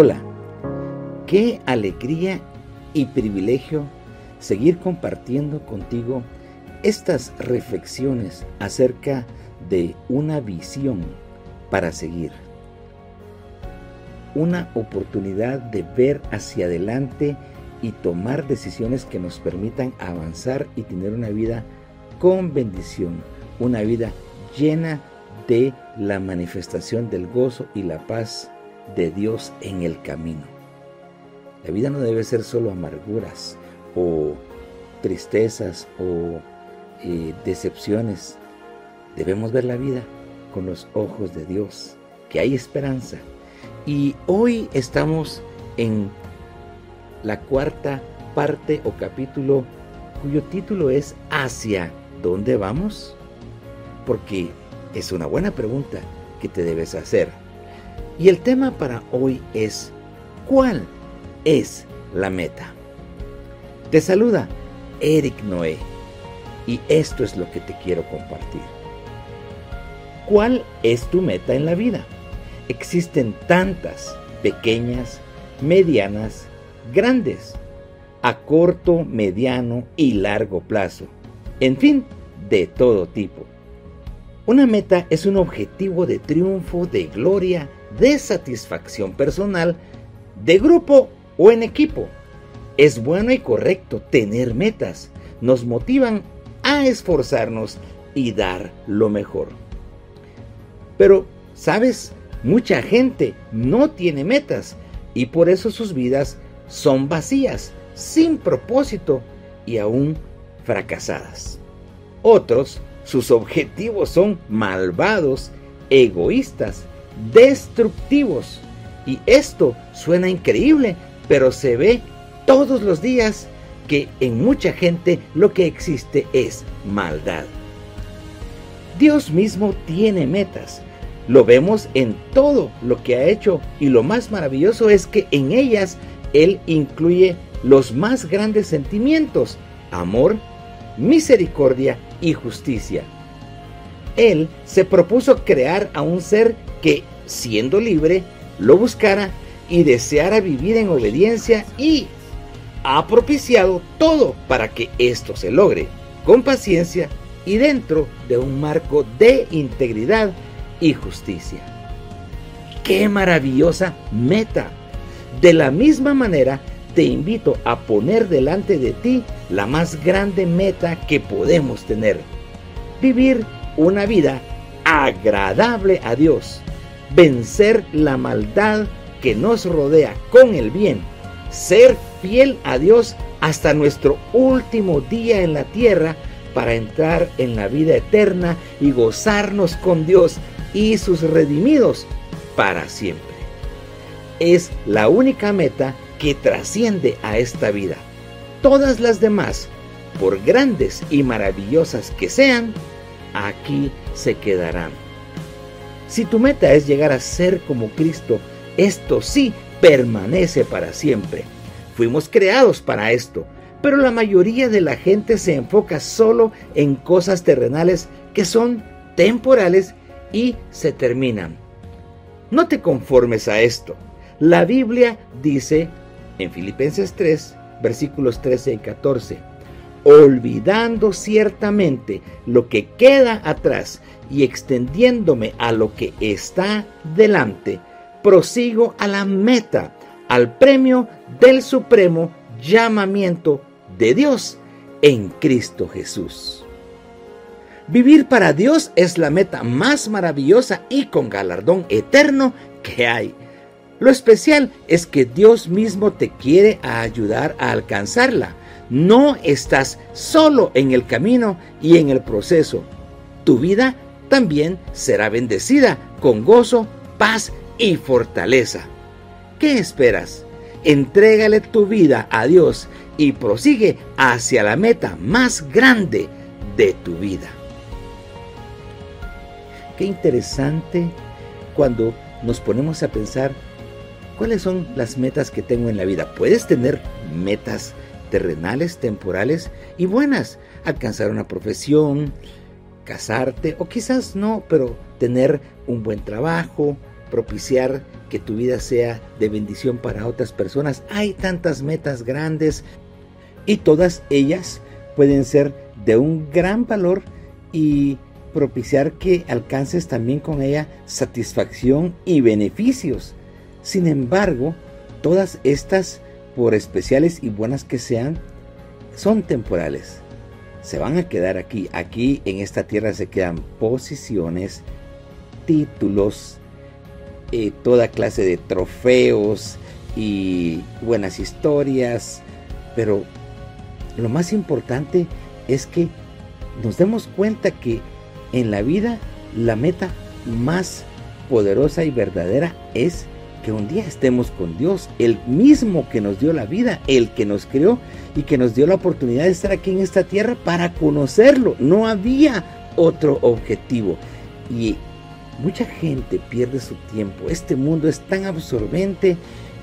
Hola, qué alegría y privilegio seguir compartiendo contigo estas reflexiones acerca de una visión para seguir. Una oportunidad de ver hacia adelante y tomar decisiones que nos permitan avanzar y tener una vida con bendición, una vida llena de la manifestación del gozo y la paz de Dios en el camino. La vida no debe ser solo amarguras o tristezas o eh, decepciones. Debemos ver la vida con los ojos de Dios, que hay esperanza. Y hoy estamos en la cuarta parte o capítulo cuyo título es ¿Hacia dónde vamos? Porque es una buena pregunta que te debes hacer. Y el tema para hoy es ¿cuál es la meta? Te saluda Eric Noé y esto es lo que te quiero compartir. ¿Cuál es tu meta en la vida? Existen tantas, pequeñas, medianas, grandes, a corto, mediano y largo plazo. En fin, de todo tipo. Una meta es un objetivo de triunfo, de gloria, de satisfacción personal, de grupo o en equipo. Es bueno y correcto tener metas. Nos motivan a esforzarnos y dar lo mejor. Pero, ¿sabes? Mucha gente no tiene metas y por eso sus vidas son vacías, sin propósito y aún fracasadas. Otros, sus objetivos son malvados, egoístas, destructivos. Y esto suena increíble, pero se ve todos los días que en mucha gente lo que existe es maldad. Dios mismo tiene metas. Lo vemos en todo lo que ha hecho y lo más maravilloso es que en ellas Él incluye los más grandes sentimientos, amor, misericordia y justicia. Él se propuso crear a un ser que, siendo libre, lo buscara y deseara vivir en obediencia y ha propiciado todo para que esto se logre, con paciencia y dentro de un marco de integridad y justicia. ¡Qué maravillosa meta! De la misma manera, te invito a poner delante de ti la más grande meta que podemos tener. Vivir una vida agradable a Dios. Vencer la maldad que nos rodea con el bien. Ser fiel a Dios hasta nuestro último día en la tierra para entrar en la vida eterna y gozarnos con Dios y sus redimidos para siempre. Es la única meta que trasciende a esta vida. Todas las demás, por grandes y maravillosas que sean, aquí se quedarán. Si tu meta es llegar a ser como Cristo, esto sí permanece para siempre. Fuimos creados para esto, pero la mayoría de la gente se enfoca solo en cosas terrenales que son temporales y se terminan. No te conformes a esto. La Biblia dice en Filipenses 3, versículos 13 y 14, olvidando ciertamente lo que queda atrás y extendiéndome a lo que está delante, prosigo a la meta, al premio del supremo llamamiento de Dios en Cristo Jesús. Vivir para Dios es la meta más maravillosa y con galardón eterno que hay. Lo especial es que Dios mismo te quiere ayudar a alcanzarla. No estás solo en el camino y en el proceso. Tu vida también será bendecida con gozo, paz y fortaleza. ¿Qué esperas? Entrégale tu vida a Dios y prosigue hacia la meta más grande de tu vida. Qué interesante cuando nos ponemos a pensar ¿Cuáles son las metas que tengo en la vida? Puedes tener metas terrenales, temporales y buenas. Alcanzar una profesión, casarte o quizás no, pero tener un buen trabajo, propiciar que tu vida sea de bendición para otras personas. Hay tantas metas grandes y todas ellas pueden ser de un gran valor y propiciar que alcances también con ella satisfacción y beneficios. Sin embargo, todas estas, por especiales y buenas que sean, son temporales. Se van a quedar aquí. Aquí en esta tierra se quedan posiciones, títulos, eh, toda clase de trofeos y buenas historias. Pero lo más importante es que nos demos cuenta que en la vida la meta más poderosa y verdadera es que un día estemos con Dios, el mismo que nos dio la vida, el que nos creó y que nos dio la oportunidad de estar aquí en esta tierra para conocerlo. No había otro objetivo. Y mucha gente pierde su tiempo. Este mundo es tan absorbente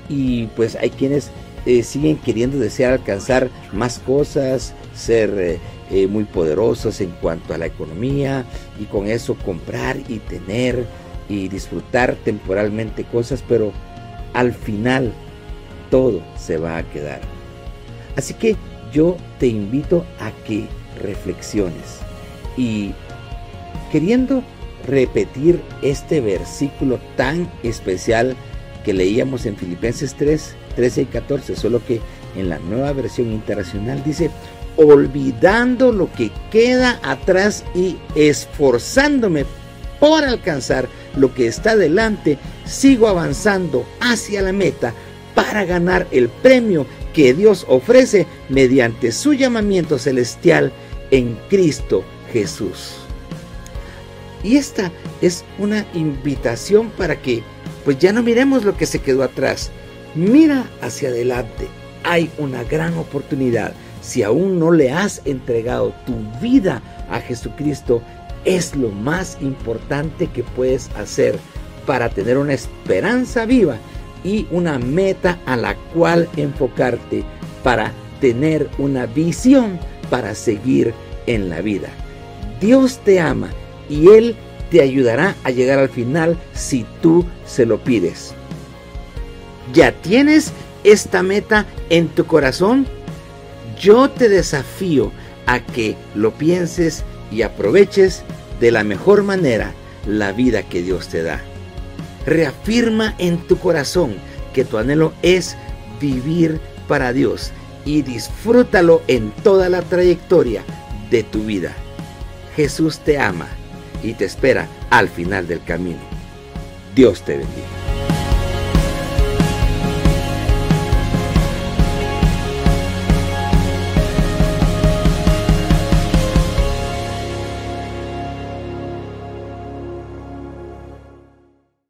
y pues hay quienes eh, siguen queriendo desear alcanzar más cosas, ser eh, eh, muy poderosos en cuanto a la economía y con eso comprar y tener y disfrutar temporalmente cosas, pero al final todo se va a quedar. Así que yo te invito a que reflexiones y queriendo repetir este versículo tan especial que leíamos en Filipenses 3, 13 y 14, solo que en la nueva versión internacional dice, olvidando lo que queda atrás y esforzándome por alcanzar lo que está delante, sigo avanzando hacia la meta para ganar el premio que Dios ofrece mediante su llamamiento celestial en Cristo Jesús. Y esta es una invitación para que pues ya no miremos lo que se quedó atrás, Mira hacia adelante. Hay una gran oportunidad. Si aún no le has entregado tu vida a Jesucristo, es lo más importante que puedes hacer para tener una esperanza viva y una meta a la cual enfocarte para tener una visión para seguir en la vida. Dios te ama y Él te ayudará a llegar al final si tú se lo pides. ¿Ya tienes esta meta en tu corazón? Yo te desafío a que lo pienses y aproveches de la mejor manera la vida que Dios te da. Reafirma en tu corazón que tu anhelo es vivir para Dios y disfrútalo en toda la trayectoria de tu vida. Jesús te ama y te espera al final del camino. Dios te bendiga.